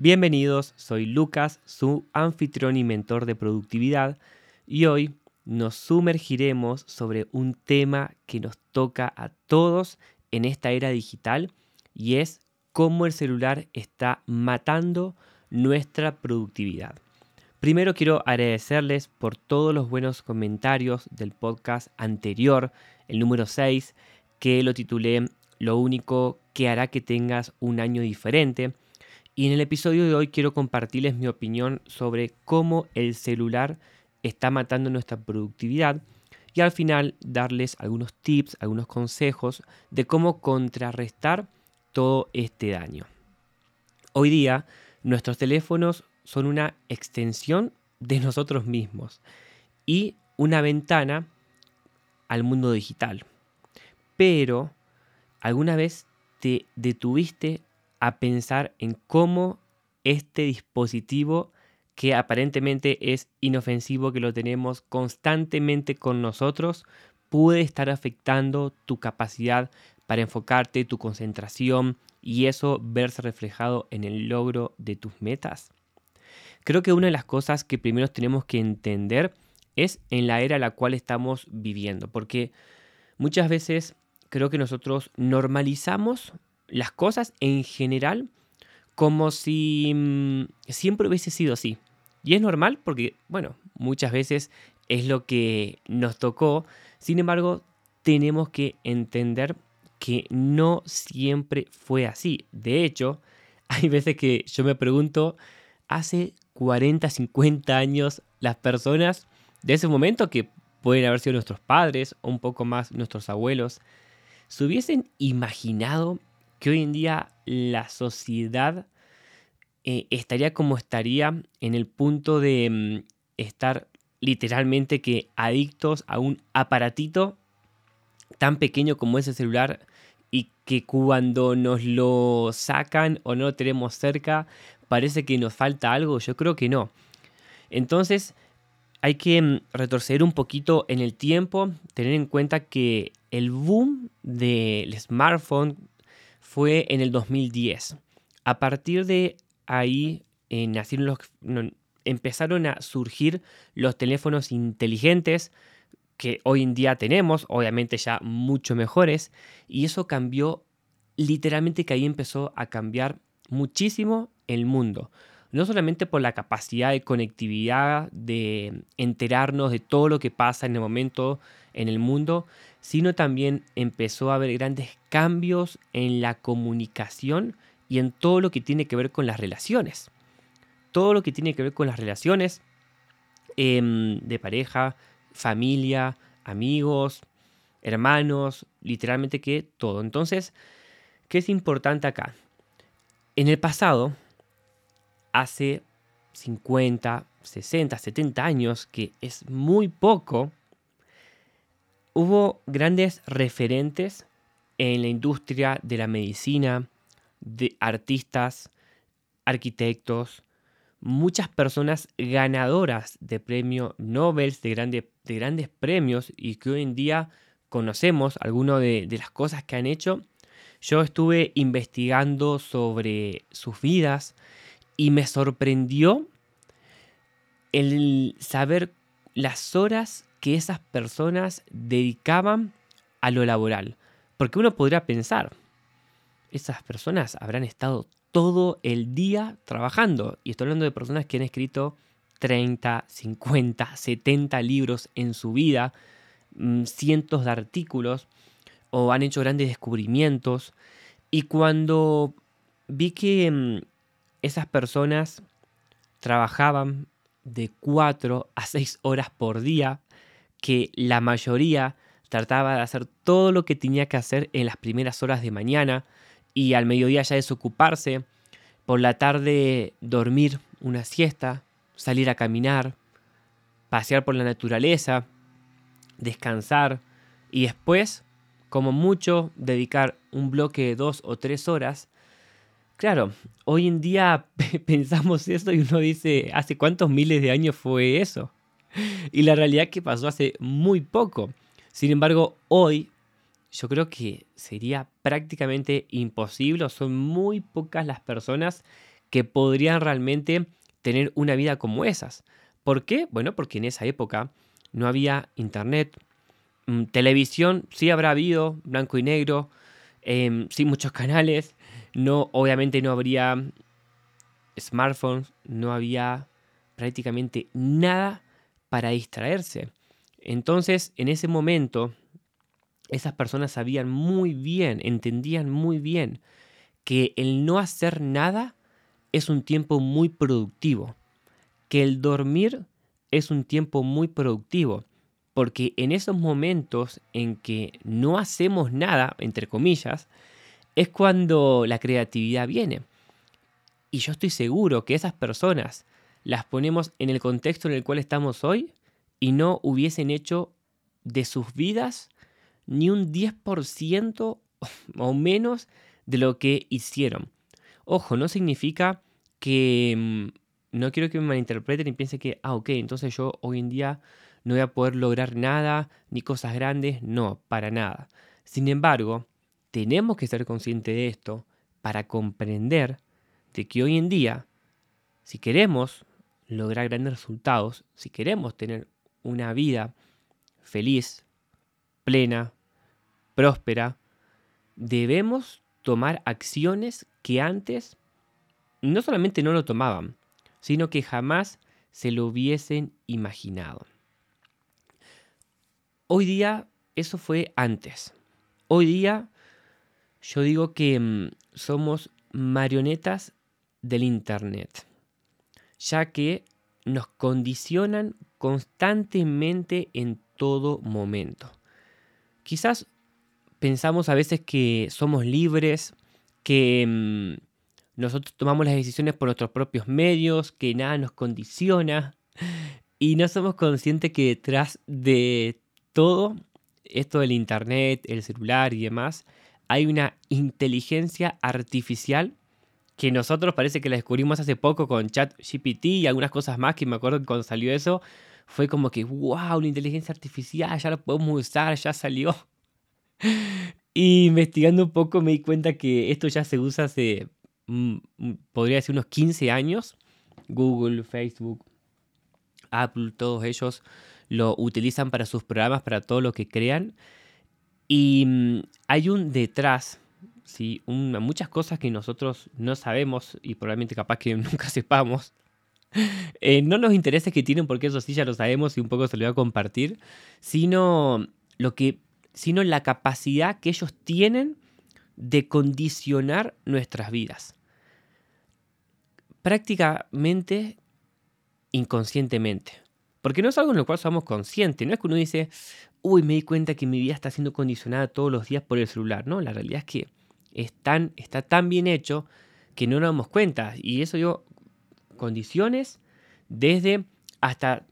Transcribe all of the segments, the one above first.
Bienvenidos, soy Lucas, su anfitrión y mentor de productividad, y hoy nos sumergiremos sobre un tema que nos toca a todos en esta era digital y es cómo el celular está matando nuestra productividad. Primero quiero agradecerles por todos los buenos comentarios del podcast anterior, el número 6, que lo titulé Lo único que hará que tengas un año diferente. Y en el episodio de hoy quiero compartirles mi opinión sobre cómo el celular está matando nuestra productividad y al final darles algunos tips, algunos consejos de cómo contrarrestar todo este daño. Hoy día nuestros teléfonos son una extensión de nosotros mismos y una ventana al mundo digital. Pero, ¿alguna vez te detuviste a pensar en cómo este dispositivo que aparentemente es inofensivo, que lo tenemos constantemente con nosotros, puede estar afectando tu capacidad para enfocarte, tu concentración y eso verse reflejado en el logro de tus metas? Creo que una de las cosas que primero tenemos que entender es en la era en la cual estamos viviendo, porque muchas veces creo que nosotros normalizamos las cosas en general como si mm, siempre hubiese sido así. Y es normal porque, bueno, muchas veces es lo que nos tocó. Sin embargo, tenemos que entender que no siempre fue así. De hecho, hay veces que yo me pregunto, hace 40, 50 años, las personas de ese momento, que pueden haber sido nuestros padres o un poco más nuestros abuelos, se hubiesen imaginado que hoy en día la sociedad eh, estaría como estaría en el punto de mm, estar literalmente que adictos a un aparatito tan pequeño como ese celular y que cuando nos lo sacan o no lo tenemos cerca parece que nos falta algo, yo creo que no. Entonces hay que mm, retroceder un poquito en el tiempo, tener en cuenta que el boom del smartphone fue en el 2010. A partir de ahí eh, nacieron los, empezaron a surgir los teléfonos inteligentes que hoy en día tenemos, obviamente ya mucho mejores, y eso cambió, literalmente que ahí empezó a cambiar muchísimo el mundo. No solamente por la capacidad de conectividad, de enterarnos de todo lo que pasa en el momento en el mundo, sino también empezó a haber grandes cambios en la comunicación y en todo lo que tiene que ver con las relaciones. Todo lo que tiene que ver con las relaciones em, de pareja, familia, amigos, hermanos, literalmente que todo. Entonces, ¿qué es importante acá? En el pasado, hace 50, 60, 70 años, que es muy poco, hubo grandes referentes en la industria de la medicina, de artistas, arquitectos, muchas personas ganadoras de premios Nobel, de, de, grandes premios y que hoy en día conocemos algunas de las cosas que han hecho. Yo estuve investigando sobre sus vidas y me sorprendió el saber las horas que esas personas dedicaban a lo laboral. Porque uno podría pensar, esas personas habrán estado todo el día trabajando. Y estoy hablando de personas que han escrito 30, 50, 70 libros en su vida, mm, cientos de artículos, o han hecho grandes descubrimientos. Y cuando vi que mm, esas personas trabajaban de 4 a 6 horas por día, que la mayoría trataba de hacer todo lo que tenía que hacer en las primeras horas de mañana, y al mediodía ya desocuparse, por la tarde dormir una siesta, salir a caminar, pasear por la naturaleza, descansar y después, como mucho, dedicar un bloque de dos o tres horas. Claro, hoy en día pensamos eso y uno dice, ¿hace cuántos miles de años fue eso? Y la realidad es que pasó hace muy poco. Sin embargo, hoy yo creo que sería prácticamente imposible, son muy pocas las personas que podrían realmente tener una vida como esas. ¿Por qué? Bueno, porque en esa época no había internet, mm, televisión sí habrá habido, blanco y negro, eh, sí muchos canales, no, obviamente no habría smartphones, no había prácticamente nada para distraerse. Entonces, en ese momento, esas personas sabían muy bien, entendían muy bien que el no hacer nada es un tiempo muy productivo, que el dormir es un tiempo muy productivo, porque en esos momentos en que no hacemos nada, entre comillas, es cuando la creatividad viene. Y yo estoy seguro que esas personas las ponemos en el contexto en el cual estamos hoy y no hubiesen hecho de sus vidas ni un 10% o menos de lo que hicieron. Ojo, no significa que... Mm, no quiero que me malinterpreten y piensen que, ah, ok, entonces yo hoy en día no voy a poder lograr nada, ni cosas grandes, no, para nada. Sin embargo, tenemos que ser conscientes de esto para comprender de que hoy en día, si queremos lograr grandes resultados, si queremos tener una vida feliz, plena, próspera, debemos tomar acciones que antes no solamente no lo tomaban, sino que jamás se lo hubiesen imaginado. Hoy día eso fue antes. Hoy día yo digo que mm, somos marionetas del Internet, ya que nos condicionan constantemente en todo momento. Quizás pensamos a veces que somos libres, que mm, nosotros tomamos las decisiones por nuestros propios medios, que nada nos condiciona y no somos conscientes que detrás de todo esto del Internet, el celular y demás, hay una inteligencia artificial que nosotros parece que la descubrimos hace poco con ChatGPT y algunas cosas más que me acuerdo que cuando salió eso fue como que, wow, una inteligencia artificial, ya lo podemos usar, ya salió. Y investigando un poco me di cuenta que esto ya se usa hace, mm, mm, podría decir, unos 15 años. Google, Facebook, Apple, todos ellos lo utilizan para sus programas, para todo lo que crean. Y mm, hay un detrás, ¿sí? muchas cosas que nosotros no sabemos y probablemente capaz que nunca sepamos. Eh, no nos interesa que tienen porque eso sí ya lo sabemos y un poco se lo voy a compartir, sino lo que sino la capacidad que ellos tienen de condicionar nuestras vidas. Prácticamente inconscientemente. Porque no es algo en lo cual somos conscientes. No es que uno dice, uy, me di cuenta que mi vida está siendo condicionada todos los días por el celular. No, la realidad es que está tan bien hecho que no nos damos cuenta. Y eso yo, condiciones desde hasta,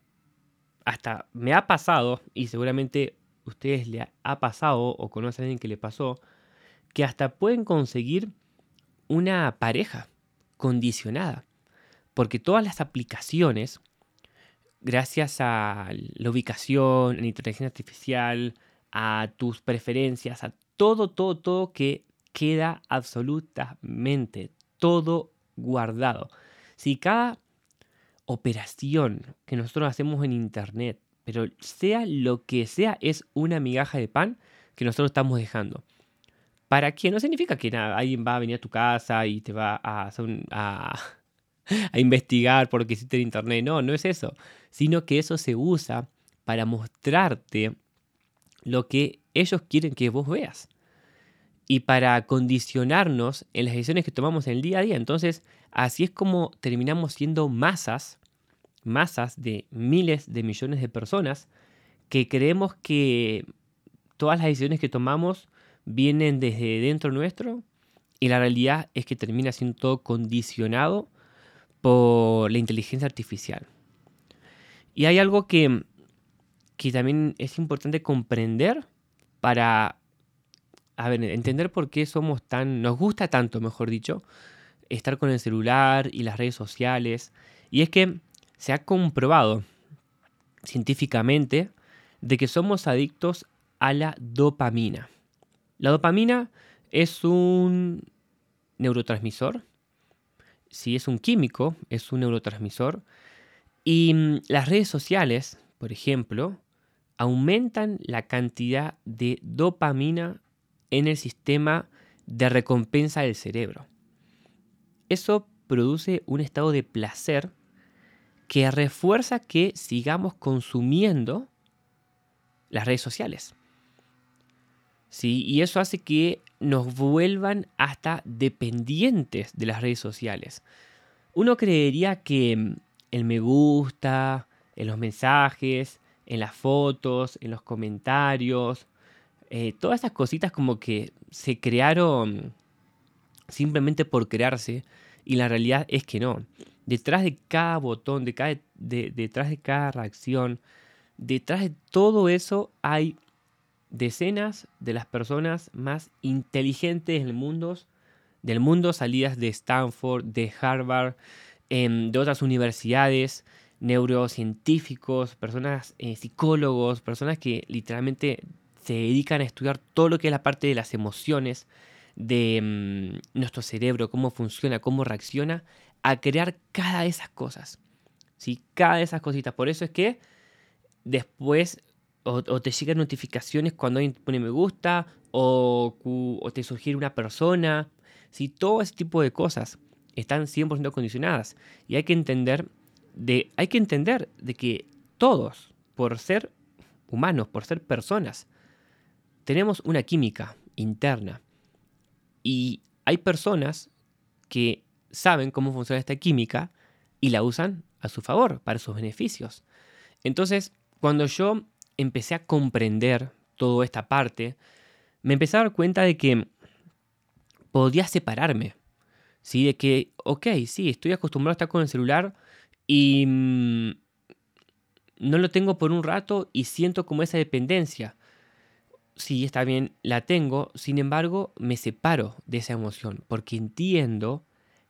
hasta me ha pasado, y seguramente ustedes le ha pasado o conocen a alguien que le pasó, que hasta pueden conseguir una pareja condicionada. Porque todas las aplicaciones gracias a la ubicación, a la inteligencia artificial, a tus preferencias, a todo, todo, todo que queda absolutamente todo guardado. Si cada operación que nosotros hacemos en Internet, pero sea lo que sea, es una migaja de pan que nosotros estamos dejando. ¿Para qué? No significa que alguien va a venir a tu casa y te va a, hacer a, a investigar porque hiciste en internet. No, no es eso. Sino que eso se usa para mostrarte lo que ellos quieren que vos veas. Y para condicionarnos en las decisiones que tomamos en el día a día. Entonces, así es como terminamos siendo masas, masas de miles de millones de personas que creemos que todas las decisiones que tomamos vienen desde dentro nuestro y la realidad es que termina siendo todo condicionado por la inteligencia artificial. Y hay algo que, que también es importante comprender para entender por qué somos tan, nos gusta tanto, mejor dicho, estar con el celular y las redes sociales. Y es que se ha comprobado científicamente de que somos adictos a la dopamina. La dopamina es un neurotransmisor si es un químico, es un neurotransmisor. Y mm, las redes sociales, por ejemplo, aumentan la cantidad de dopamina en el sistema de recompensa del cerebro. Eso produce un estado de placer que refuerza que sigamos consumiendo las redes sociales. ¿Sí? Y eso hace que nos vuelvan hasta dependientes de las redes sociales. Uno creería que el me gusta, en los mensajes, en las fotos, en los comentarios, eh, todas esas cositas como que se crearon simplemente por crearse y la realidad es que no. Detrás de cada botón, detrás de cada reacción, detrás de todo eso hay decenas de las personas más inteligentes del mundo, del mundo salidas de Stanford, de Harvard, em, de otras universidades, neurocientíficos, personas eh, psicólogos, personas que literalmente se dedican a estudiar todo lo que es la parte de las emociones, de mm, nuestro cerebro, cómo funciona, cómo reacciona, a crear cada de esas cosas. ¿sí? Cada de esas cositas. Por eso es que después o, te llegan notificaciones cuando alguien pone me gusta o, te sugiere una persona. ¿sí? Todo ese tipo de cosas están 100% condicionadas. Y hay que entender de, hay que entender de que todos, por ser humanos, por ser personas, tenemos una química interna. Y hay personas que saben cómo funciona esta química y la usan a su favor, para sus beneficios. Entonces, cuando yo empecé a comprender toda esta parte, me empecé a dar cuenta de que podía separarme. ¿sí? De que, ok, sí, estoy acostumbrado a estar con el celular y mm, no lo tengo por un rato y siento como esa dependencia. Sí, está bien, la tengo, sin embargo, me separo de esa emoción porque entiendo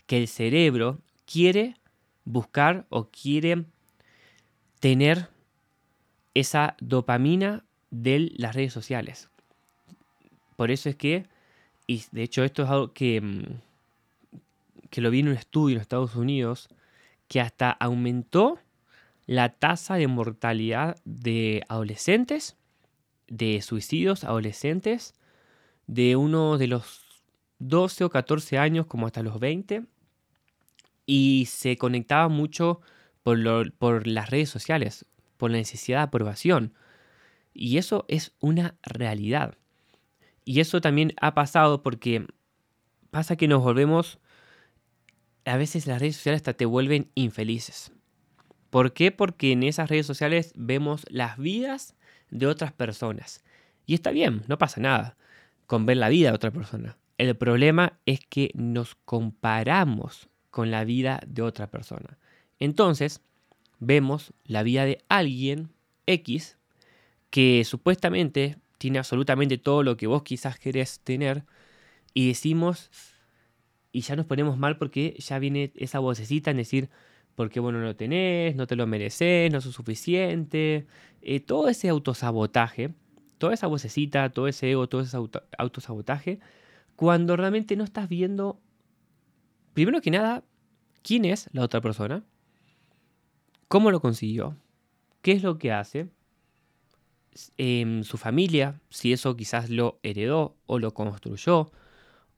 que el cerebro quiere buscar o quiere tener esa dopamina de las redes sociales. Por eso es que, y de hecho esto es algo que, mm, que lo vi en un estudio en Estados Unidos, que hasta aumentó la tasa de mortalidad de adolescentes, de suicidios adolescentes, de uno de los 12 o 14 años como hasta los 20, y se conectaba mucho por, por las redes sociales por la necesidad de aprobación. Y eso es una realidad. Y eso también ha pasado porque pasa que nos volvemos, a veces las redes sociales hasta te vuelven infelices. ¿Por qué? Porque en esas redes sociales vemos las vidas de otras personas. Y está bien, no pasa nada con ver la vida de otra persona. El problema es que nos comparamos con la vida de otra persona. Entonces, vemos la vida de alguien X que supuestamente tiene absolutamente todo lo que vos quizás querés tener y decimos y ya nos ponemos mal porque ya viene esa vocecita en decir porque vos no lo tenés, no te lo mereces, no sos suficiente, eh, todo ese autosabotaje, toda esa vocecita, todo ese ego, todo ese autosabotaje, cuando realmente no estás viendo, primero que nada, quién es la otra persona, ¿Cómo lo consiguió? ¿Qué es lo que hace? Em, su familia, si eso quizás lo heredó o lo construyó,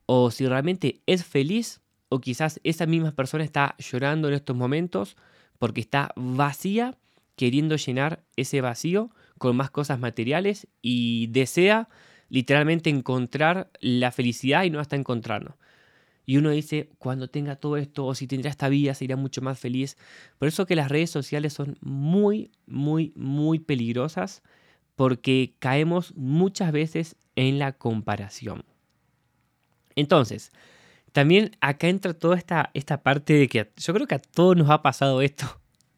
o si realmente es feliz, o quizás esa misma persona está llorando en estos momentos porque está vacía, queriendo llenar ese vacío con más cosas materiales y desea literalmente encontrar la felicidad y no hasta encontrarlo. Y uno dice, cuando tenga todo esto o si tendrá esta vida, sería mucho más feliz. Por eso que las redes sociales son muy, muy, muy peligrosas porque caemos muchas veces en la comparación. Entonces, también acá entra toda esta, esta parte de que yo creo que a todos nos ha pasado esto,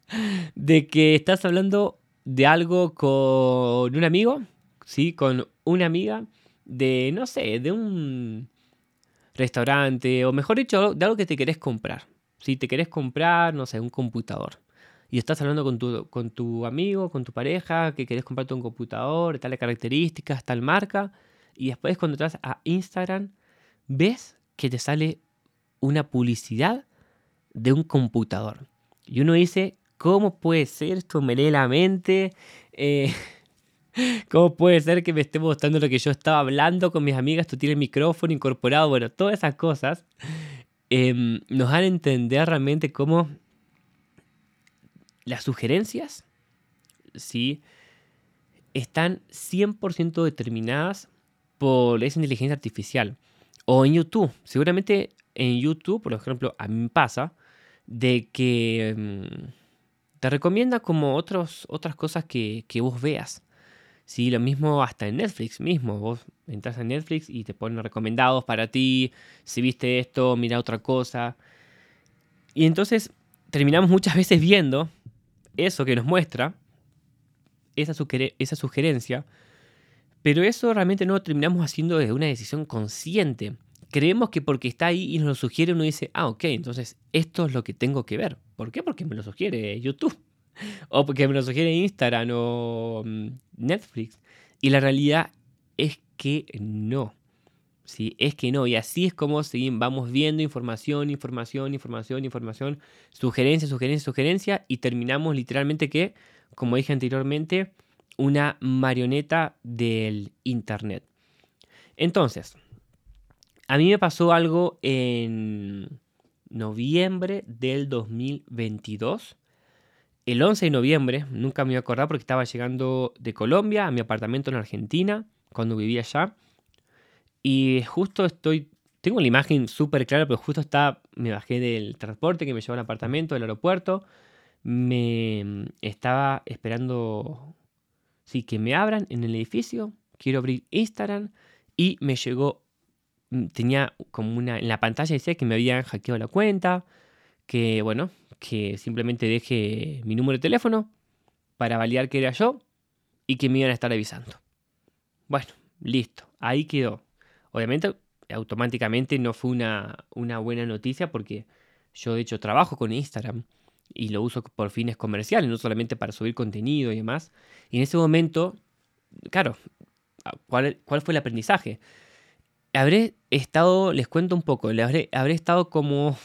de que estás hablando de algo con un amigo, ¿sí? Con una amiga, de, no sé, de un restaurante, o mejor dicho, de algo que te querés comprar. Si te querés comprar, no sé, un computador. Y estás hablando con tu, con tu amigo, con tu pareja, que querés comprarte un computador, tal características, tal marca. Y después cuando entras a Instagram, ves que te sale una publicidad de un computador. Y uno dice, ¿cómo puede ser esto? Me lee la mente. Eh, ¿Cómo puede ser que me esté mostrando lo que yo estaba hablando con mis amigas? Tú tienes micrófono incorporado. Bueno, todas esas cosas em, nos dan a entender realmente cómo las sugerencias, ¿sí? Están 100% determinadas por esa inteligencia artificial. O en YouTube. Seguramente en YouTube, por ejemplo, a mí me pasa de que em, te recomienda como otros, otras cosas que, que vos veas. Sí, lo mismo hasta en Netflix mismo. Vos entras a Netflix y te ponen recomendados para ti. Si viste esto, mira otra cosa. Y entonces terminamos muchas veces viendo eso que nos muestra, esa, esa sugerencia, pero eso realmente no lo terminamos haciendo de una decisión consciente. Creemos que porque está ahí y nos lo sugiere uno dice, ah, ok, entonces esto es lo que tengo que ver. ¿Por qué? Porque me lo sugiere YouTube. O porque me lo sugiere Instagram o mm, Netflix. Y la realidad es que no. ¿sí? Es que no. Y así es como seguimos, vamos viendo información, información, información, información, sugerencia, sugerencia, sugerencia, y terminamos literalmente que, como dije anteriormente, una marioneta del Internet. Entonces, a mí me pasó algo en noviembre del 2022 el 11 de noviembre, nunca me voy a acordar porque estaba llegando de Colombia a mi apartamento en Argentina, cuando vivía allá. Y justo estoy, tengo la imagen súper clara, pero justo está, me bajé del transporte que me llevó al apartamento, del aeropuerto. Me estaba esperando, sí, que me abran en el edificio. Quiero abrir Instagram y me llegó, mm, tenía como una, en la pantalla decía que me habían hackeado la cuenta, que bueno, que simplemente deje mi número de teléfono para validar que era yo y que me iban a estar avisando. Bueno, listo, ahí quedó. Obviamente, automáticamente no fue una, una buena noticia porque yo de hecho trabajo con Instagram y lo uso por fines comerciales, no solamente para subir contenido y demás. Y en ese momento, claro, ¿cuál, cuál fue el aprendizaje? Habré estado, les cuento un poco, habré, habré estado como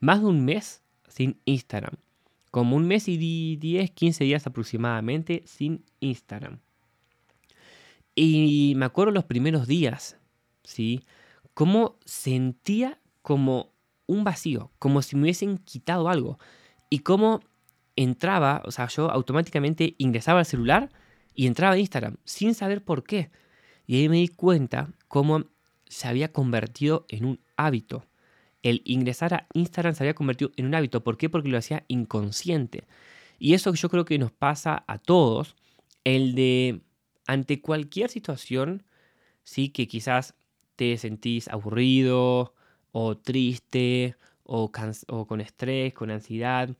más de un mes sin Instagram. Como un mes y 10, 15 días aproximadamente sin Instagram. Y me acuerdo los primeros días, ¿sí? Cómo sentía como un vacío, como si me hubiesen quitado algo. Y cómo entraba, o sea, yo automáticamente ingresaba al celular y entraba a Instagram sin saber por qué. Y ahí me di cuenta cómo se había convertido en un hábito el ingresar a Instagram se había convertido en un hábito. ¿Por qué? Porque lo hacía inconsciente. Y eso yo creo que nos pasa a todos, el de ante cualquier situación, sí, que quizás te sentís aburrido o triste o, con estrés, con ansiedad,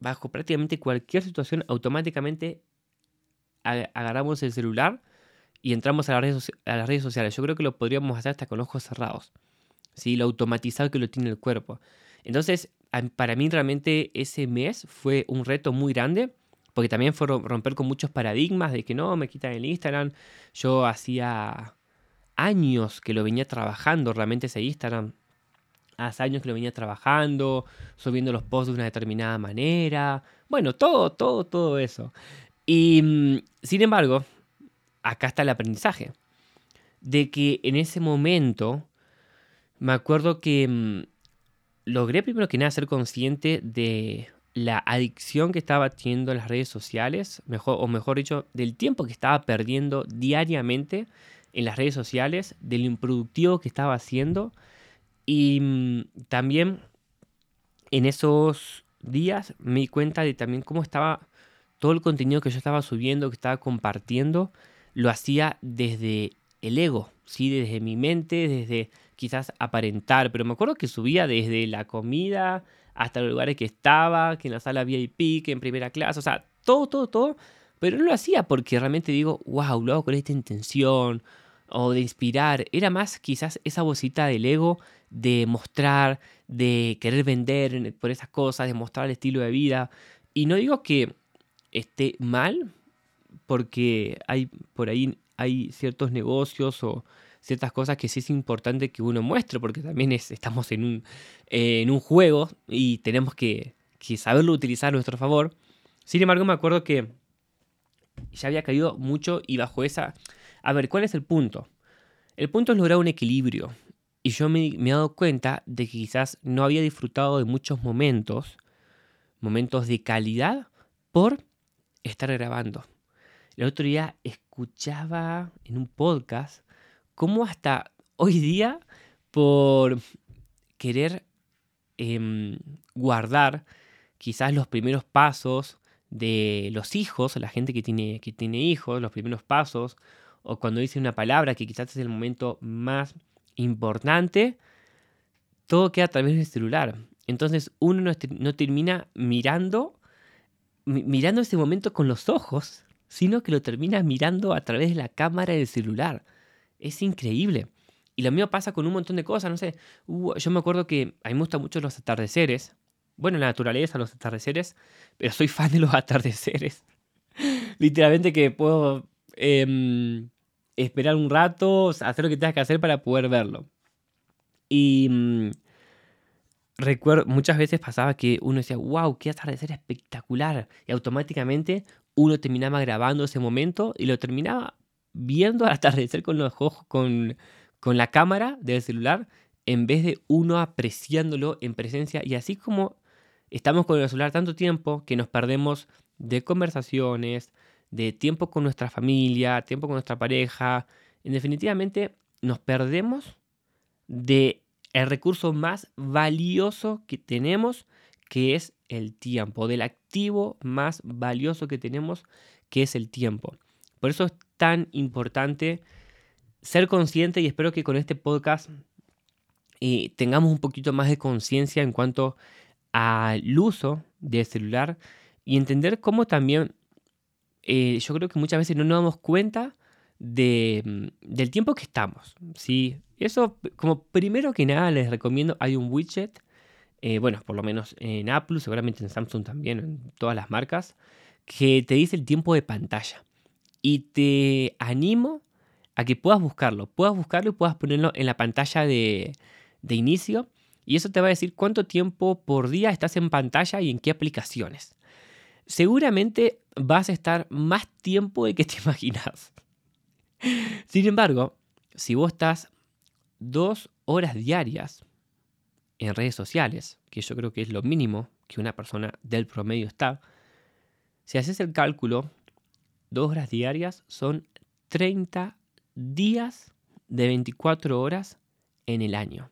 bajo prácticamente cualquier situación, automáticamente agarramos el celular y entramos a las, redes, a las redes sociales. Yo creo que lo podríamos hacer hasta con ojos cerrados. ¿Sí? lo automatizado que lo tiene el cuerpo. Entonces, para mí realmente ese mes fue un reto muy grande, porque también fue romper con muchos paradigmas de que no, me quitan el Instagram. Yo hacía años que lo venía trabajando realmente ese Instagram. Hace años que lo venía trabajando, subiendo los posts de una determinada manera. Bueno, todo, todo, todo eso. Y mm, sin embargo, acá está el aprendizaje. De que en ese momento me acuerdo que mm, logré primero que nada ser consciente de la adicción que estaba teniendo en las redes sociales, mejor, o mejor dicho, del tiempo que estaba perdiendo diariamente en las redes sociales, de lo improductivo que estaba haciendo y mm, también en esos días me di cuenta de también cómo estaba todo el contenido que yo estaba subiendo, que estaba compartiendo, lo hacía desde el ego, ¿sí? desde mi mente, desde quizás aparentar, pero me acuerdo que subía desde la comida hasta los lugares que estaba, que en la sala VIP, que en primera clase, o sea, todo, todo, todo, pero no lo hacía porque realmente digo, wow, lo hago con esta intención o de inspirar, era más quizás esa vocita del ego de mostrar, de querer vender por esas cosas, de mostrar el estilo de vida, y no digo que esté mal, porque hay por ahí hay ciertos negocios o ciertas cosas que sí es importante que uno muestre, porque también es, estamos en un, en un juego y tenemos que, que saberlo utilizar a nuestro favor. Sin embargo, me acuerdo que ya había caído mucho y bajo esa... A ver, ¿cuál es el punto? El punto es lograr un equilibrio. Y yo me, me, he dado cuenta de que quizás no había disfrutado de muchos momentos, momentos de calidad, por estar grabando. El otro día escuchaba en un podcast cómo hasta hoy día, por querer eh, guardar quizás los primeros pasos de los hijos, la gente que tiene, que tiene hijos, los primeros pasos, o cuando dice una palabra que quizás es el momento más importante, todo queda a través del celular. Entonces uno no, no termina mirando, mirando ese momento con los ojos, sino que lo termina mirando a través de la cámara del celular. Es increíble. Y lo mío pasa con un montón de cosas, no sé. yo me acuerdo que a mí me gustan mucho los atardeceres bueno, la naturaleza, los atardeceres, pero soy fan de los atardeceres. Literalmente que puedo em, esperar un rato, hacer lo que tengas que hacer para poder verlo. Y mm, recuerdo, muchas veces pasaba que uno decía, wow, qué atardecer espectacular. Y automáticamente uno terminaba grabando ese momento y lo terminaba viendo al atardecer con los ojos, con, con la cámara del celular, en vez de uno apreciándolo en presencia. Y así como estamos con el celular tanto tiempo que nos perdemos de conversaciones, de tiempo con nuestra familia, tiempo con nuestra pareja. En definitivamente nos perdemos de el recurso más valioso que tenemos, que es el tiempo, del activo más valioso que tenemos, que es el tiempo. Por eso es tan importante ser consciente y espero que con este podcast eh, tengamos un poquito más de conciencia en cuanto al uso del celular y entender cómo también eh, yo creo que muchas veces no nos damos cuenta de, mm, del tiempo que estamos. ¿sí? Eso, como primero que nada, les recomiendo, hay un widget, eh, bueno, por lo menos en Apple, seguramente en Samsung también, en todas las marcas, que te dice el tiempo de pantalla. Y te animo a que puedas buscarlo, puedas buscarlo y puedas ponerlo en la pantalla de, de inicio y eso te va a decir cuánto tiempo por día estás en pantalla y en qué aplicaciones. Seguramente vas a estar más tiempo de que te imaginas. Sin embargo, si vos estás dos horas diarias en redes sociales, que yo creo que es lo mínimo que una persona del promedio está, si haces el cálculo, dos horas diarias son 30 días de 24 horas en el año.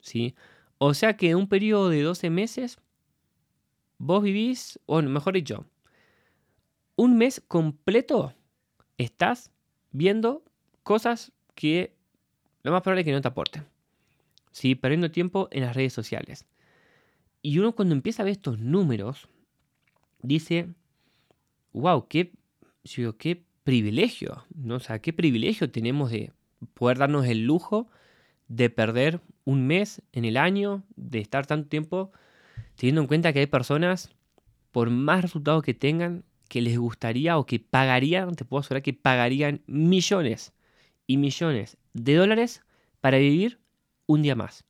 ¿sí? O sea que en un periodo de 12 meses, vos vivís, o mejor dicho, un mes completo estás viendo cosas que lo más probable es que no te aporten. ¿sí? Perdiendo tiempo en las redes sociales. Y uno cuando empieza a ver estos números, dice, wow, qué, qué privilegio, ¿no? O sea, qué privilegio tenemos de poder darnos el lujo de perder un mes en el año, de estar tanto tiempo, teniendo en cuenta que hay personas, por más resultados que tengan, que les gustaría o que pagarían, te puedo asegurar que pagarían millones y millones de dólares para vivir un día más,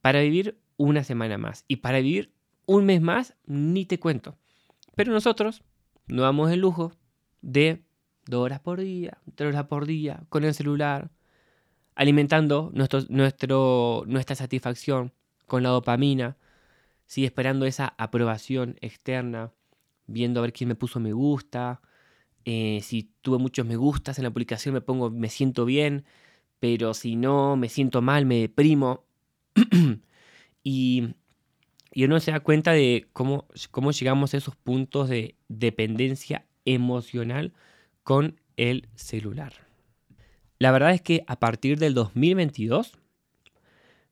para vivir una semana más y para vivir un mes más, ni te cuento. Pero nosotros no damos el lujo de dos horas por día, tres horas por día, con el celular, alimentando nuestra satisfacción con la dopamina, sigue esperando esa aprobación externa, viendo a ver quién me puso me gusta, eh, si tuve muchos me gustas en la publicación me pongo, me siento bien, pero si no, me siento mal, me deprimo. y, y uno se da cuenta de cómo, cómo llegamos a esos puntos de dependencia emocional con el celular. La verdad es que a partir del 2022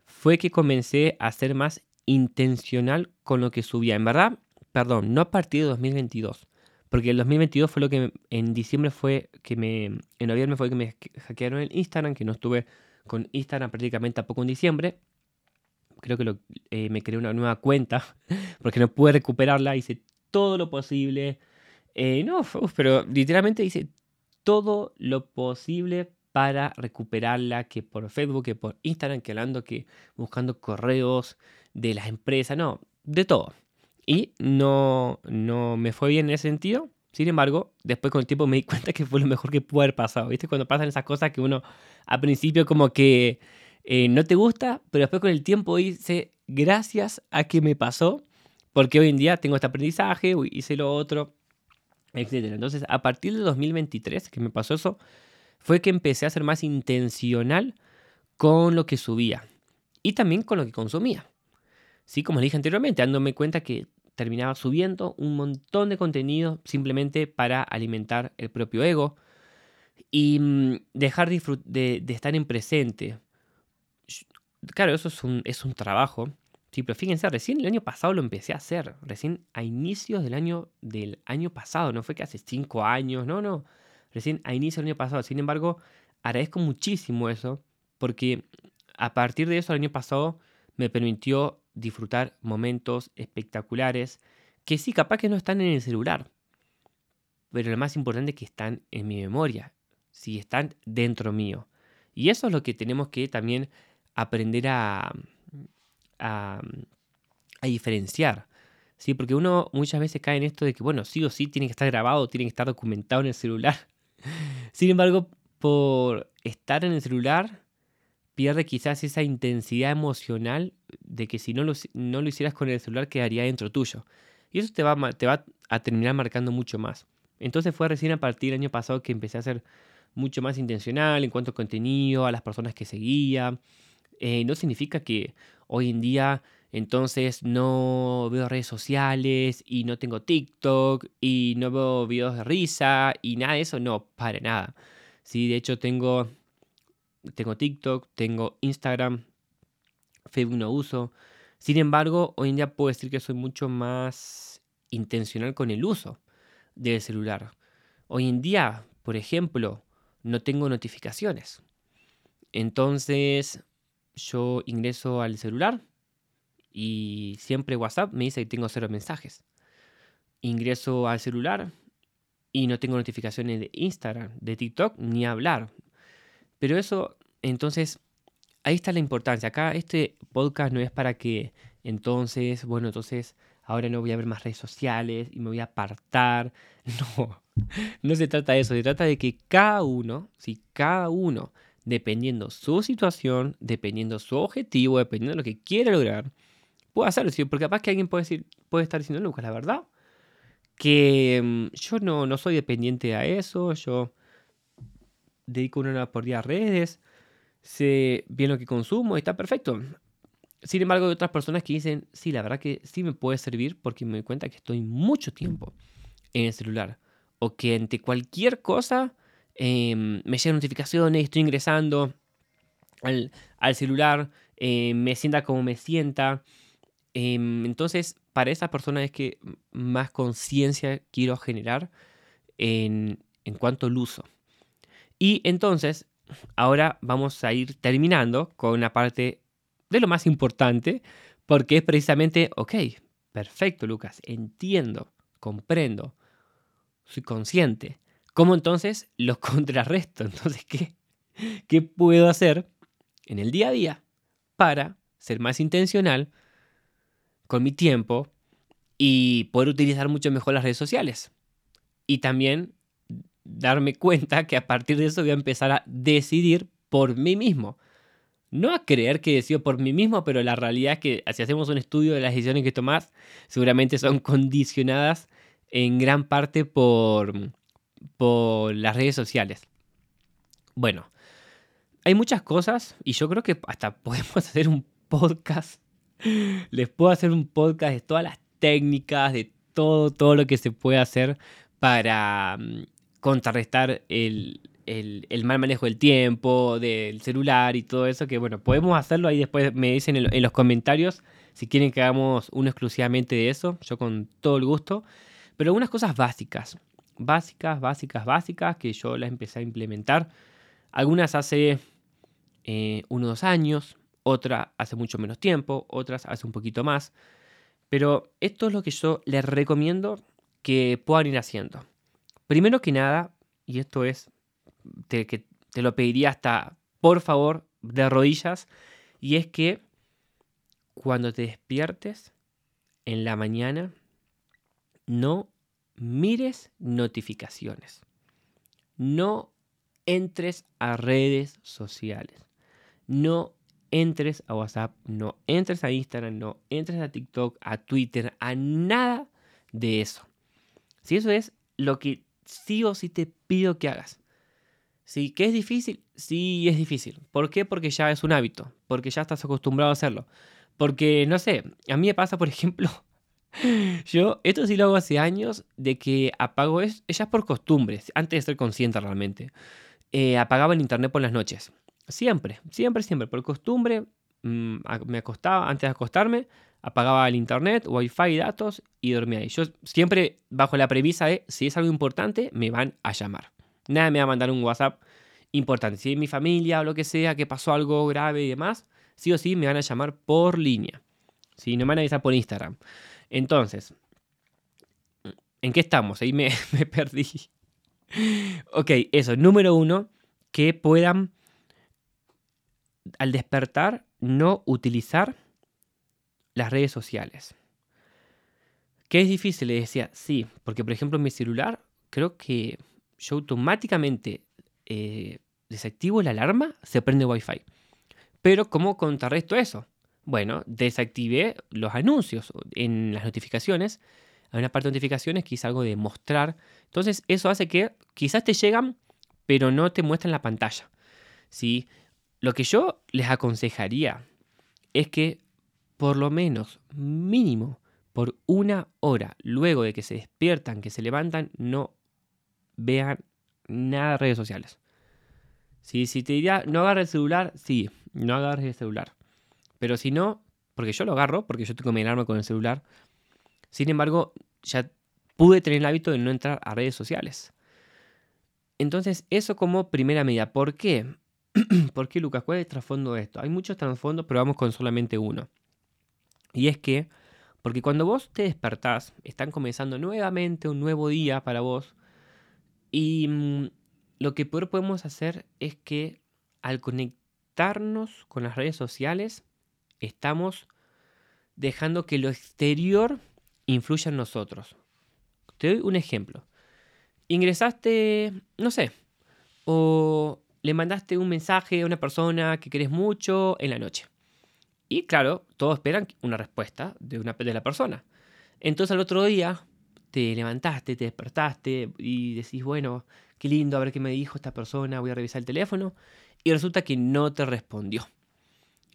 fue que comencé a ser más intencional con lo que subía. En verdad, perdón, no a partir de 2022. Porque el 2022 fue lo que en diciembre fue que me. En noviembre fue que me hackearon el Instagram, que no estuve con Instagram prácticamente tampoco en diciembre. Creo que eh, me creé una nueva cuenta porque no pude recuperarla. Hice todo lo posible. Eh, no, pero literalmente hice todo lo posible para recuperarla que por Facebook, que por Instagram, que ando que buscando correos de las empresas, no, de todo. Y no, no me fue bien en ese sentido. Sin embargo, después con el tiempo me di cuenta que fue lo mejor que pudo haber pasado. ¿Viste? Cuando pasan esas cosas que uno al principio como que eh, no te gusta, pero después con el tiempo dice, gracias a que me pasó, porque hoy en día tengo este aprendizaje, hice lo otro, etc. Entonces, a partir de 2023, que me pasó eso, fue que empecé a ser más intencional con lo que subía y también con lo que consumía. Sí, como les dije anteriormente, dándome cuenta que terminaba subiendo un montón de contenido simplemente para alimentar el propio ego y mm, dejar de, estar en presente. Claro, eso es un, es un trabajo, sí, pero fíjense, recién el año pasado lo empecé a hacer, recién a inicios del año, del año pasado, no fue que hace cinco años, no, no, recién a inicios del año pasado. Sin embargo, agradezco muchísimo eso, porque a partir de eso el año pasado me permitió disfrutar momentos espectaculares que sí, capaz que no están en el celular, pero lo más importante es que están en mi memoria, si están dentro mío. Y eso es lo que tenemos que también aprender a, a, diferenciar. ¿sí? Porque uno muchas veces cae en esto de que, bueno, sí o sí tiene que estar grabado, tiene que estar documentado en el celular. Sin embargo, por estar en el celular, pierde quizás esa intensidad emocional de que si no lo, no lo hicieras con el celular quedaría dentro tuyo. Y eso te va, te va a terminar marcando mucho más. Entonces fue recién a partir del año pasado que empecé a ser mucho más intencional en cuanto a contenido, a las personas que seguía. Eh, no significa que hoy en día entonces no veo redes sociales y no tengo TikTok y no veo videos de risa y nada de eso, no, para nada. Sí, de hecho tengo tengo TikTok, tengo Instagram, Facebook no uso. Sin embargo, hoy en día puedo decir que soy mucho más intencional con el uso del celular. Hoy en día, por ejemplo, no tengo notificaciones. Entonces, yo ingreso al celular y siempre WhatsApp me dice que tengo cero mensajes. Ingreso al celular y no tengo notificaciones de Instagram, de TikTok, ni hablar. Pero eso, entonces, ahí está la importancia. Acá este podcast no es para que entonces, bueno, entonces ahora no voy a ver más redes sociales y me voy a apartar. No, no se trata de eso. Se trata de que cada uno, si cada uno, dependiendo su situación, dependiendo su objetivo, dependiendo de lo que quiere lograr, puede hacerlo. Porque capaz que alguien puede, decir, puede estar diciendo, Lucas, la verdad, que mm, yo no, no soy dependiente a eso, yo dedico una hora por día a redes, sé bien lo que consumo y está perfecto. Sin embargo, hay otras personas que dicen, sí, la verdad que sí me puede servir porque me doy cuenta que estoy mucho tiempo en el celular. O que ante cualquier cosa em, me llegan notificaciones, estoy ingresando al, celular, em, me sienta como me sienta. Em, entonces, para esa persona es que más conciencia quiero generar en, en cuanto al uso. Y entonces, ahora vamos a ir terminando con una parte de lo más importante, porque es precisamente, ok, perfecto Lucas, entiendo, comprendo, soy consciente. ¿Cómo entonces lo contrarresto? Entonces, ¿qué, ¿qué puedo hacer en el día a día para ser más intencional con mi tiempo y poder utilizar mucho mejor las redes sociales? Y también darme cuenta que a partir de eso voy a empezar a decidir por mí mismo. No a creer que decido por mí mismo, pero la realidad es que si hacemos un estudio de las decisiones que tomas, seguramente son condicionadas en gran parte por, por las redes sociales. Bueno, hay muchas cosas y yo creo que hasta podemos hacer un podcast. Les puedo hacer un podcast de todas las técnicas, de todo, todo lo que se puede hacer para mm, contrarrestar el, mal manejo del tiempo, del celular y todo eso, que bueno, podemos hacerlo, ahí después me dicen en, los comentarios si quieren que hagamos uno exclusivamente de eso, yo con todo el gusto, pero algunas cosas básicas, básicas, básicas, básicas, que yo las empecé a implementar, algunas hace eh, unos años, otras hace mucho menos tiempo, otras hace un poquito más, pero esto es lo que yo les recomiendo que puedan ir haciendo. Primero que nada, y esto es que te lo pediría hasta, por favor, de rodillas, y es que cuando te despiertes en la mañana, no mires notificaciones. No entres a redes sociales. No entres a WhatsApp, no entres a Instagram, no entres a TikTok, a Twitter, a nada de eso. Si eso es lo que sí o sí te pido que hagas. ¿Sí? ¿Que es difícil? Sí, es difícil. ¿Por qué? Porque ya es un hábito, porque ya estás acostumbrado a hacerlo. Porque, no sé, a mí me pasa, por ejemplo, yo, esto sí lo hago hace años, de que apago, es, ya por costumbre, antes de ser consciente realmente. Eh, apagaba el internet por las noches. Siempre, siempre, siempre. Por costumbre, mm, me acostaba, antes de acostarme, apagaba el internet, wifi, datos y dormía ahí. Yo siempre bajo la premisa de, si es algo importante, me van a llamar. Nada me va a mandar un WhatsApp importante. Si es mi familia o lo que sea, que pasó algo grave y demás, sí o sí me van a llamar por línea. Si no me van a avisar por Instagram. Entonces, ¿en qué estamos? Ahí me, perdí. ok, eso. Número uno, que puedan al despertar no utilizar las redes sociales. ¿Qué es difícil? Le decía, sí, porque por ejemplo en mi celular creo que yo automáticamente eh, desactivo la alarma, se prende Wi-Fi. Pero ¿cómo contrarresto eso? Bueno, desactivé los anuncios en las notificaciones. Hay una parte de notificaciones que es algo de mostrar. Entonces eso hace que quizás te llegan, pero no te muestran la pantalla. ¿sí? Lo que yo les aconsejaría es que por lo menos mínimo por una hora luego de que se despiertan, que se levantan, no vean nada de redes sociales. Si, si te diría no agarres el celular, sí, no agarres el celular. Pero si no, porque yo lo agarro, porque yo tengo mi alarma con el celular, sin embargo, ya pude tener el hábito de no entrar a redes sociales. Entonces, eso como primera medida. ¿Por qué? ¿Por qué, Lucas? ¿Cuál es el trasfondo de esto? Hay muchos trasfondos, pero vamos con solamente uno. Y es que, porque cuando vos te despertás, están comenzando nuevamente un nuevo día para vos. Y mm, lo que podemos hacer es que al conectarnos con las redes sociales, estamos dejando que lo exterior influya en nosotros. Te doy un ejemplo. Ingresaste, no sé, o le mandaste un mensaje a una persona que querés mucho en la noche. Y claro, todos esperan una respuesta de, una, de la persona. Entonces al otro día te levantaste, te despertaste y decís, bueno, qué lindo, a ver qué me dijo esta persona, voy a revisar el teléfono. Y resulta que no te respondió.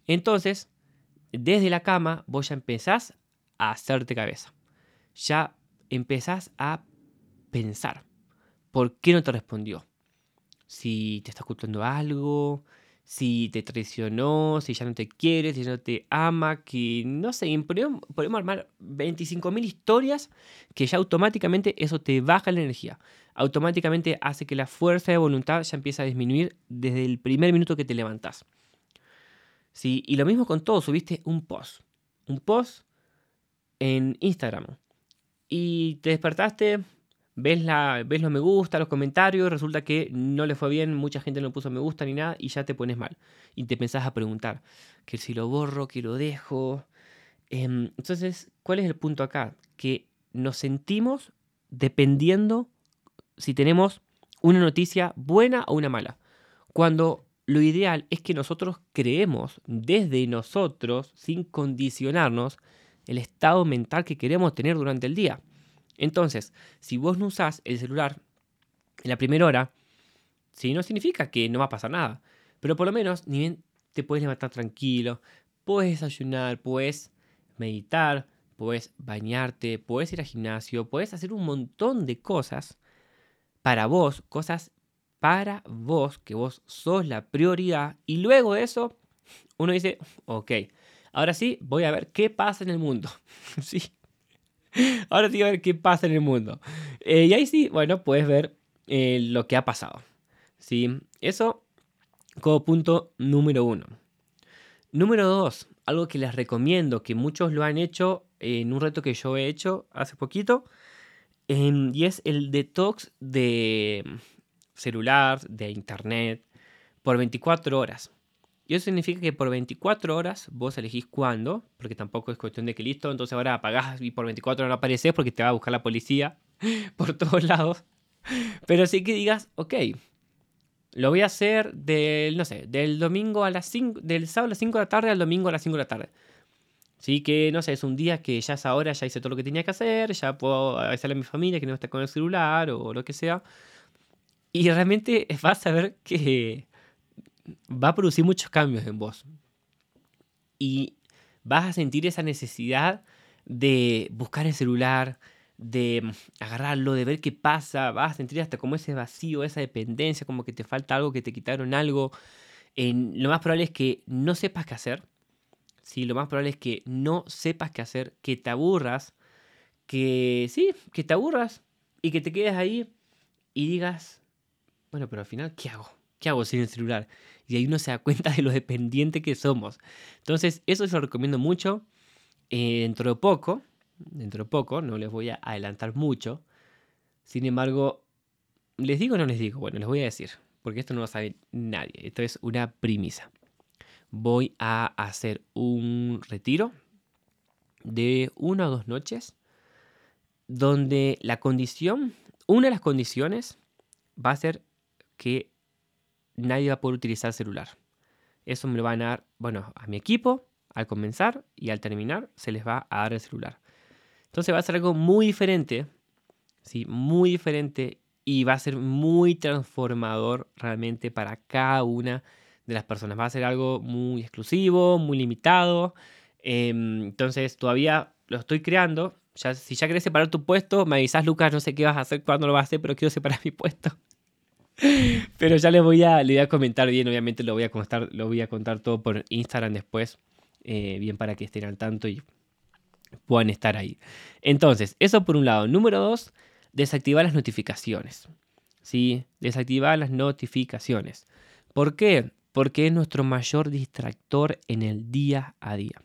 Entonces, desde la cama, vos ya empezás a hacerte cabeza. Ya empezás a pensar, ¿por qué no te respondió? si te está ocultando algo, si te traicionó, si ya no te quiere, si ya no te ama, que no sé, podemos, podemos armar 25.000 historias que ya automáticamente eso te baja la energía. Automáticamente hace que la fuerza de voluntad ya empiece a disminuir desde el primer minuto que te levantás. ¿Sí? Y lo mismo con todo, subiste un post. Un post en Instagram. Y te despertaste ves, la, ves los me gusta, los comentarios, resulta que no le fue bien, mucha gente no puso me gusta ni nada y ya te pones mal. Y te pensás a preguntar, que si lo borro, que lo dejo. Em, entonces, ¿cuál es el punto acá? Que nos sentimos dependiendo si tenemos una noticia buena o una mala. Cuando lo ideal es que nosotros creemos desde nosotros, sin condicionarnos, el estado mental que queremos tener durante el día. Entonces, si vos no usás el celular en la primera hora, ¿sí? no significa que no va a pasar nada. Pero por lo menos, ni bien te puedes levantar tranquilo, puedes desayunar, puedes meditar, puedes bañarte, puedes ir al gimnasio, puedes hacer un montón de cosas para vos, cosas para vos, que vos sos la prioridad. Y luego de eso, uno dice, ok, ahora sí, voy a ver qué pasa en el mundo. sí, Ahora sí a ver qué pasa en el mundo. Eh, y ahí sí, bueno, puedes ver eh, lo que ha pasado. ¿sí? Eso como punto número uno. Número dos, algo que les recomiendo, que muchos lo han hecho en un reto que yo he hecho hace poquito, y es el detox de celular, de internet, por 24 horas. Y eso significa que por 24 horas vos elegís cuándo, porque tampoco es cuestión de que listo, entonces ahora apagás y por 24 horas no apareces porque te va a buscar la policía por todos lados. Pero sí que digas, ok, lo voy a hacer del, no sé, del domingo a las 5, del sábado a las 5 de la tarde al domingo a las 5 de la tarde. Sí, que no sé, es un día que ya es ahora, ya hice todo lo que tenía que hacer, ya puedo avisarle a mi familia que no está con el celular o lo que sea. Y realmente vas a ver que va a producir muchos cambios en vos. Y vas a sentir esa necesidad de buscar el celular, de agarrarlo, de ver qué pasa, vas a sentir hasta como ese vacío, esa dependencia, como que te falta algo, que te quitaron algo. Lo más probable es que no sepas qué hacer. Sí, lo más probable es que no sepas qué hacer, que te aburras, que sí, que te aburras y que te quedes ahí y digas, bueno, pero al final, ¿qué hago? ¿Qué hago sin el celular? Y ahí uno se da cuenta de lo dependiente que somos. Entonces, eso se lo recomiendo mucho. Eh, dentro de poco, dentro de poco, no les voy a adelantar mucho. Sin embargo, ¿les digo o no les digo? Bueno, les voy a decir, porque esto no lo sabe nadie. Esto es una premisa. Voy a hacer un retiro de una o dos noches donde la condición, una de las condiciones va a ser que nadie va a poder utilizar celular. Eso me lo van a dar, bueno, a mi equipo al comenzar y al terminar se les va a dar el celular. Entonces va a ser algo muy diferente, ¿sí? Muy diferente y va a ser muy transformador realmente para cada una de las personas. Va a ser algo muy exclusivo, muy limitado. Em, entonces todavía lo estoy creando. Si ya querés separar tu puesto, me avisas Lucas, no sé qué vas a hacer, cuándo lo vas a hacer, pero quiero separar mi puesto. Pero ya les voy a, le voy a comentar bien, obviamente lo voy a contar, lo voy a contar todo por Instagram después, eh, bien para que estén al tanto y puedan estar ahí. Entonces, eso por un lado. Número dos, desactivar las notificaciones. ¿Sí? Desactivar las notificaciones. ¿Por qué? Porque es nuestro mayor distractor en el día a día.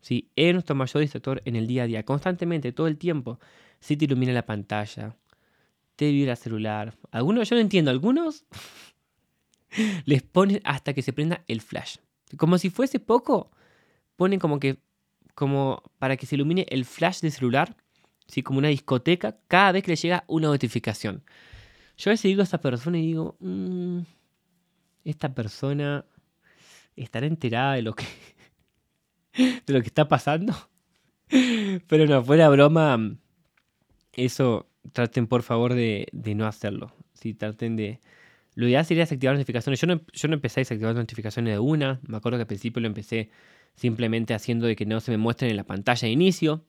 ¿Sí? Es nuestro mayor distractor en el día a día. Constantemente, todo el tiempo. Si te ilumina la pantalla, te vibra celular. Algunos, yo no entiendo, algunos les ponen hasta que se prenda el flash. Como si fuese poco, ponen como que, como para que se ilumine el flash de celular, ¿sí? como una discoteca, cada vez que le llega una notificación. Yo a veces digo a esta persona y digo, mm, esta persona estará enterada de lo que, de lo que está pasando. Pero no, fuera broma, eso traten por favor de, no hacerlo. Si traten de... Lo ideal sería desactivar notificaciones. Yo no, yo no empecé a desactivar notificaciones de una. Me acuerdo que al principio lo empecé simplemente haciendo de que no se me muestren en la pantalla de inicio.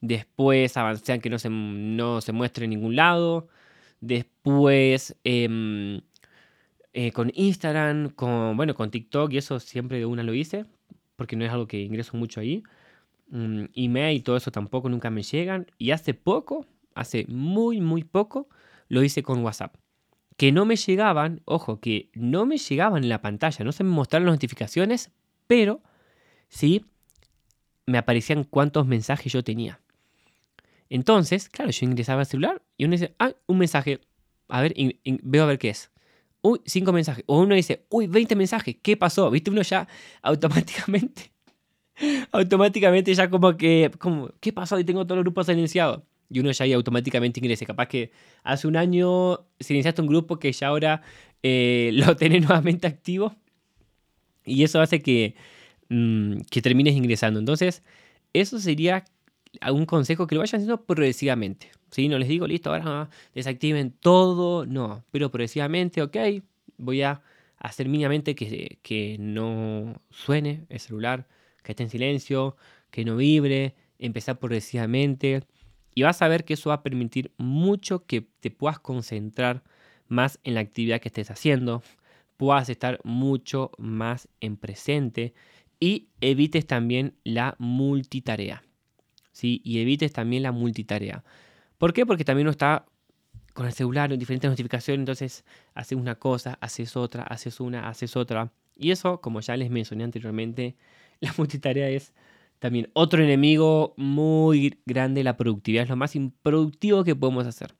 Después avancé a que no se, no se muestre en ningún lado. Después em, eh, con Instagram, con, bueno, con TikTok y eso siempre de una lo hice. Porque no es algo que ingreso mucho ahí. Mm, email y todo eso tampoco nunca me llegan. Y hace poco, hace muy, muy poco, lo hice con WhatsApp. Que no me llegaban, ojo, que no me llegaban en la pantalla, no se me mostraron las notificaciones, pero sí me aparecían cuántos mensajes yo tenía. Entonces, claro, yo ingresaba al celular y uno dice, ah, un mensaje, a ver, veo a ver qué es. Uy, cinco mensajes. O uno dice, uy, 20 mensajes, ¿qué pasó? ¿Viste? Uno ya automáticamente, automáticamente ya como que, como, ¿qué pasó? Y tengo todos los grupos silenciados y uno ya ahí automáticamente ingrese. Capaz que hace un año se iniciaste un grupo que ya ahora eh, lo tenés nuevamente activo y eso hace que, mm, que termines ingresando. Entonces, eso sería un consejo que lo vayan haciendo progresivamente. ¿sí? No les digo, listo, ahora desactiven todo, no, pero progresivamente, ok, voy a hacer mínimamente que, que no suene el celular, que esté en silencio, que no vibre, empezar progresivamente y vas a ver que eso va a permitir mucho que te puedas concentrar más en la actividad que estés haciendo, puedas estar mucho más en presente y evites también la multitarea. ¿sí? Y evites también la multitarea. ¿Por qué? Porque también uno está con el celular en diferentes notificaciones, entonces haces una cosa, haces otra, haces una, haces otra. Y eso, como ya les mencioné anteriormente, la multitarea es también otro enemigo muy grande, la productividad. Es lo más improductivo que podemos hacer.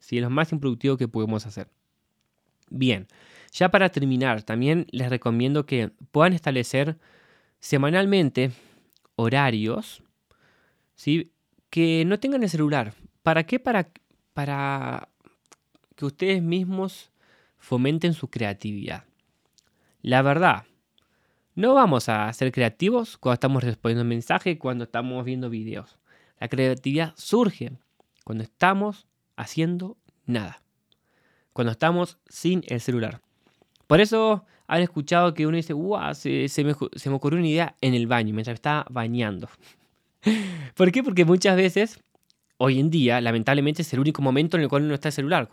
Sí, es lo más improductivo que podemos hacer. Bien, Ya para terminar, también les recomiendo que puedan establecer semanalmente horarios ¿sí? que no tengan el celular. ¿Para qué? Para, para que ustedes mismos fomenten su creatividad. La verdad, no vamos a ser creativos cuando estamos respondiendo mensajes, cuando estamos viendo videos. La creatividad surge cuando estamos haciendo nada. Cuando estamos sin el celular. Por eso han escuchado que uno dice, ¡guau! Se, me, se me ocurrió una idea en el baño, mientras estaba bañando. ¿Por qué? Porque muchas veces hoy en día, lamentablemente, es el único momento en el cual uno está el celular.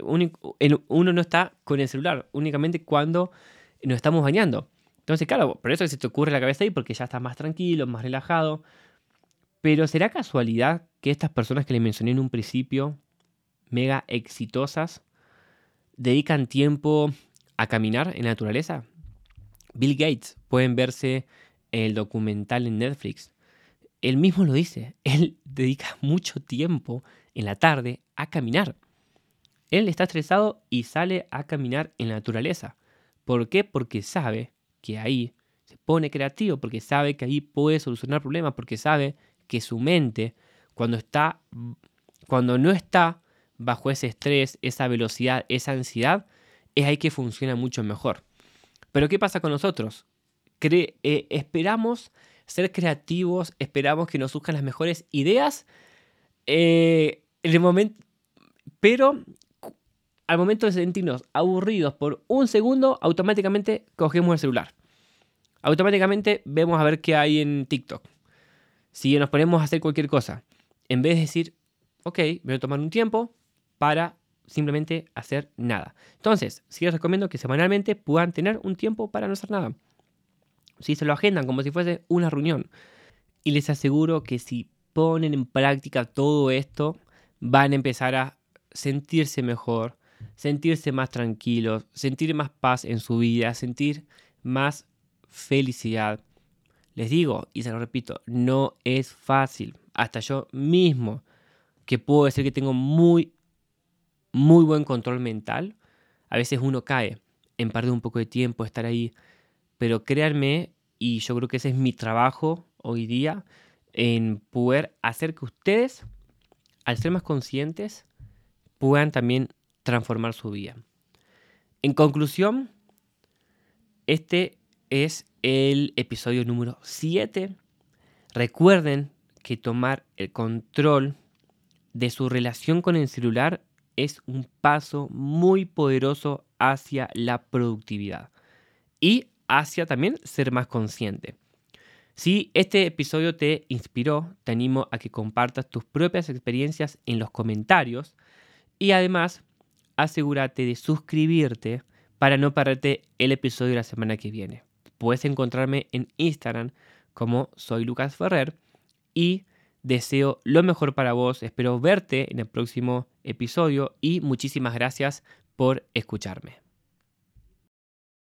Uno no está con el celular, únicamente cuando nos estamos bañando. Entonces, claro, por eso se te ocurre la cabeza ahí, porque ya estás más tranquilo, más relajado. Pero ¿será casualidad que estas personas que le mencioné en un principio, mega exitosas, dedican tiempo a caminar en la naturaleza? Bill Gates, pueden verse el documental en Netflix él mismo lo dice, él dedica mucho tiempo en la tarde a caminar. Él está estresado y sale a caminar en la naturaleza. ¿Por qué? Porque sabe que ahí se pone creativo, porque sabe que ahí puede solucionar problemas, porque sabe que su mente, cuando está, cuando no está bajo ese estrés, esa velocidad, esa ansiedad, es ahí que funciona mucho mejor. Pero ¿qué pasa con nosotros? Eh, esperamos ser creativos, esperamos que nos surjan las mejores ideas. Eh, en el momento, pero al momento de sentirnos aburridos por un segundo, automáticamente cogemos el celular. Automáticamente vemos a ver qué hay en TikTok. Si nos ponemos a hacer cualquier cosa, en vez de decir, ok, voy a tomar un tiempo para simplemente hacer nada. Entonces, sí les recomiendo que semanalmente puedan tener un tiempo para no hacer nada si se lo agendan como si fuese una reunión. Y les aseguro que si ponen en práctica todo esto, van a empezar a sentirse mejor, sentirse más tranquilos, sentir más paz en su vida, sentir más felicidad. Les digo, y se lo repito, no es fácil. Hasta yo mismo, que puedo decir que tengo muy, muy buen control mental, a veces uno cae en perder un poco de tiempo, estar ahí pero créanme, y yo creo que ese es mi trabajo hoy día, en poder hacer que ustedes, al ser más conscientes, puedan también transformar su vida. En conclusión, este es el episodio número 7. Recuerden que tomar el control de su relación con el celular es un paso muy poderoso hacia la productividad. Y hacia también ser más consciente. Si este episodio te inspiró, te animo a que compartas tus propias experiencias en los comentarios y además asegúrate de suscribirte para no perderte el episodio de la semana que viene. Puedes encontrarme en Instagram como soy Lucas Ferrer y deseo lo mejor para vos. Espero verte en el próximo episodio y muchísimas gracias por escucharme.